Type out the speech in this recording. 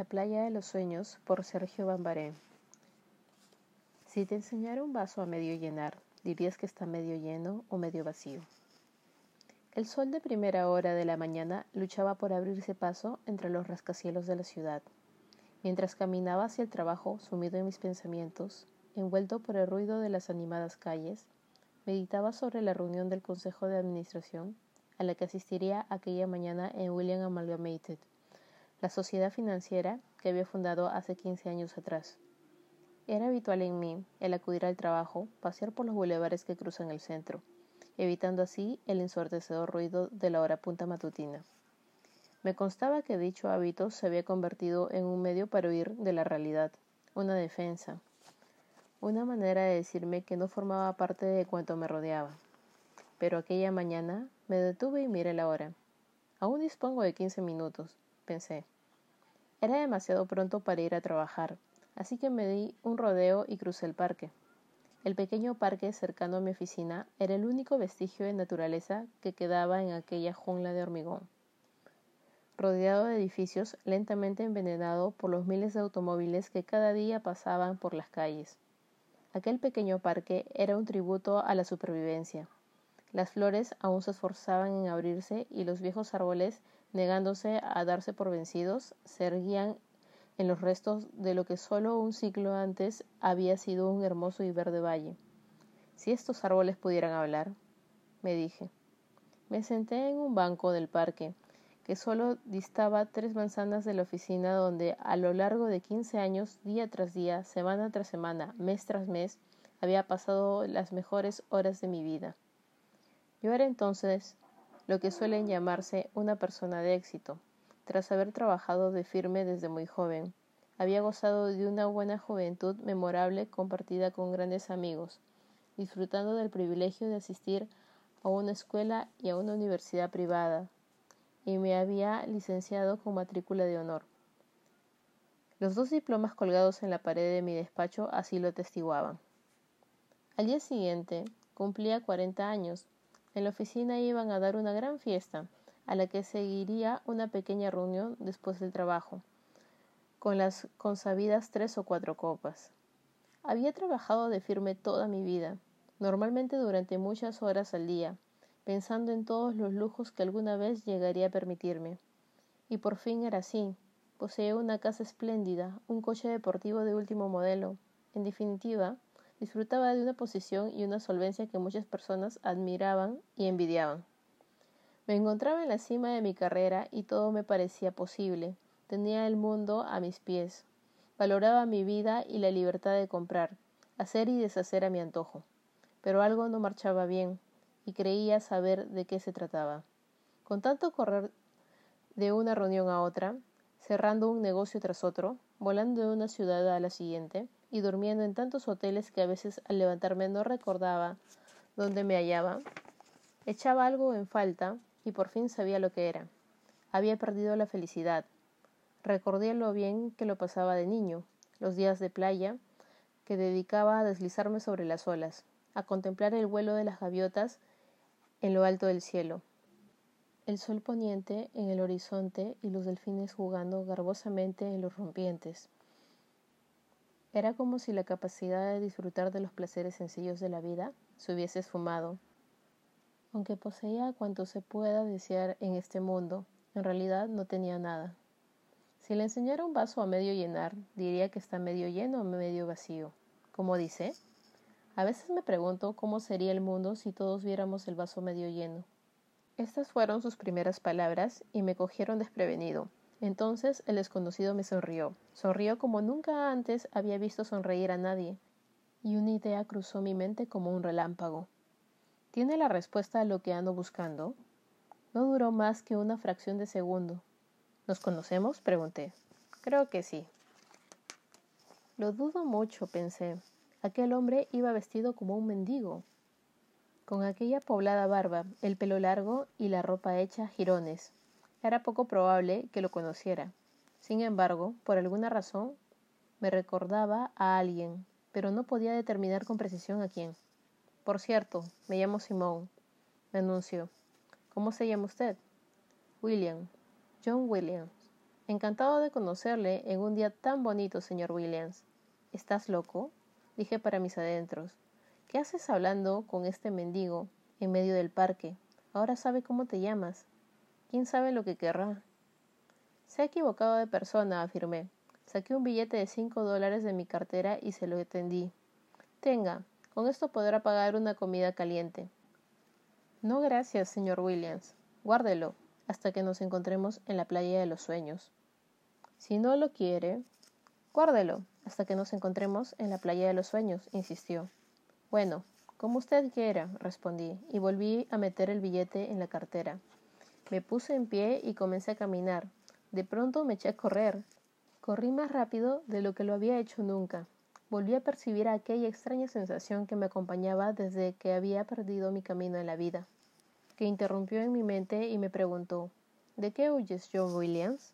La playa de los sueños por Sergio Bambaré. Si te enseñara un vaso a medio llenar, dirías que está medio lleno o medio vacío. El sol de primera hora de la mañana luchaba por abrirse paso entre los rascacielos de la ciudad. Mientras caminaba hacia el trabajo, sumido en mis pensamientos, envuelto por el ruido de las animadas calles, meditaba sobre la reunión del Consejo de Administración a la que asistiría aquella mañana en William Amalgamated la sociedad financiera que había fundado hace 15 años atrás. Era habitual en mí el acudir al trabajo, pasear por los bulevares que cruzan el centro, evitando así el ensordecedor ruido de la hora punta matutina. Me constaba que dicho hábito se había convertido en un medio para huir de la realidad, una defensa, una manera de decirme que no formaba parte de cuanto me rodeaba. Pero aquella mañana me detuve y miré la hora. Aún dispongo de quince minutos pensé. Era demasiado pronto para ir a trabajar, así que me di un rodeo y crucé el parque. El pequeño parque cercano a mi oficina era el único vestigio de naturaleza que quedaba en aquella jungla de hormigón. Rodeado de edificios lentamente envenenado por los miles de automóviles que cada día pasaban por las calles. Aquel pequeño parque era un tributo a la supervivencia. Las flores aún se esforzaban en abrirse y los viejos árboles negándose a darse por vencidos, se erguían en los restos de lo que solo un siglo antes había sido un hermoso y verde valle. Si estos árboles pudieran hablar, me dije. Me senté en un banco del parque, que solo distaba tres manzanas de la oficina donde a lo largo de quince años, día tras día, semana tras semana, mes tras mes, había pasado las mejores horas de mi vida. Yo era entonces lo que suelen llamarse una persona de éxito. Tras haber trabajado de firme desde muy joven, había gozado de una buena juventud memorable compartida con grandes amigos, disfrutando del privilegio de asistir a una escuela y a una universidad privada, y me había licenciado con matrícula de honor. Los dos diplomas colgados en la pared de mi despacho así lo atestiguaban. Al día siguiente cumplía cuarenta años en la oficina iban a dar una gran fiesta, a la que seguiría una pequeña reunión después del trabajo, con las consabidas tres o cuatro copas. Había trabajado de firme toda mi vida, normalmente durante muchas horas al día, pensando en todos los lujos que alguna vez llegaría a permitirme. Y por fin era así. Poseía una casa espléndida, un coche deportivo de último modelo. En definitiva, Disfrutaba de una posición y una solvencia que muchas personas admiraban y envidiaban. Me encontraba en la cima de mi carrera y todo me parecía posible. Tenía el mundo a mis pies. Valoraba mi vida y la libertad de comprar, hacer y deshacer a mi antojo. Pero algo no marchaba bien, y creía saber de qué se trataba. Con tanto correr de una reunión a otra, cerrando un negocio tras otro, volando de una ciudad a la siguiente, y durmiendo en tantos hoteles que a veces al levantarme no recordaba dónde me hallaba, echaba algo en falta y por fin sabía lo que era. Había perdido la felicidad. Recordé lo bien que lo pasaba de niño, los días de playa que dedicaba a deslizarme sobre las olas, a contemplar el vuelo de las gaviotas en lo alto del cielo, el sol poniente en el horizonte y los delfines jugando garbosamente en los rompientes. Era como si la capacidad de disfrutar de los placeres sencillos de la vida se hubiese esfumado. Aunque poseía cuanto se pueda desear en este mundo, en realidad no tenía nada. Si le enseñara un vaso a medio llenar, diría que está medio lleno o medio vacío. Como dice, a veces me pregunto cómo sería el mundo si todos viéramos el vaso medio lleno. Estas fueron sus primeras palabras y me cogieron desprevenido. Entonces el desconocido me sonrió. Sonrió como nunca antes había visto sonreír a nadie. Y una idea cruzó mi mente como un relámpago. ¿Tiene la respuesta a lo que ando buscando? No duró más que una fracción de segundo. ¿Nos conocemos? pregunté. Creo que sí. Lo dudo mucho, pensé. Aquel hombre iba vestido como un mendigo, con aquella poblada barba, el pelo largo y la ropa hecha jirones. Era poco probable que lo conociera. Sin embargo, por alguna razón, me recordaba a alguien, pero no podía determinar con precisión a quién. Por cierto, me llamo Simón, me anunció. ¿Cómo se llama usted? William. John Williams. Encantado de conocerle en un día tan bonito, señor Williams. ¿Estás loco? dije para mis adentros. ¿Qué haces hablando con este mendigo en medio del parque? Ahora sabe cómo te llamas. ¿Quién sabe lo que querrá? Se ha equivocado de persona, afirmé. Saqué un billete de cinco dólares de mi cartera y se lo tendí. Tenga, con esto podrá pagar una comida caliente. No gracias, señor Williams. Guárdelo hasta que nos encontremos en la playa de los sueños. Si no lo quiere, guárdelo hasta que nos encontremos en la playa de los sueños, insistió. Bueno, como usted quiera, respondí, y volví a meter el billete en la cartera. Me puse en pie y comencé a caminar. De pronto me eché a correr. Corrí más rápido de lo que lo había hecho nunca. Volví a percibir aquella extraña sensación que me acompañaba desde que había perdido mi camino en la vida, que interrumpió en mi mente y me preguntó ¿De qué huyes, John Williams?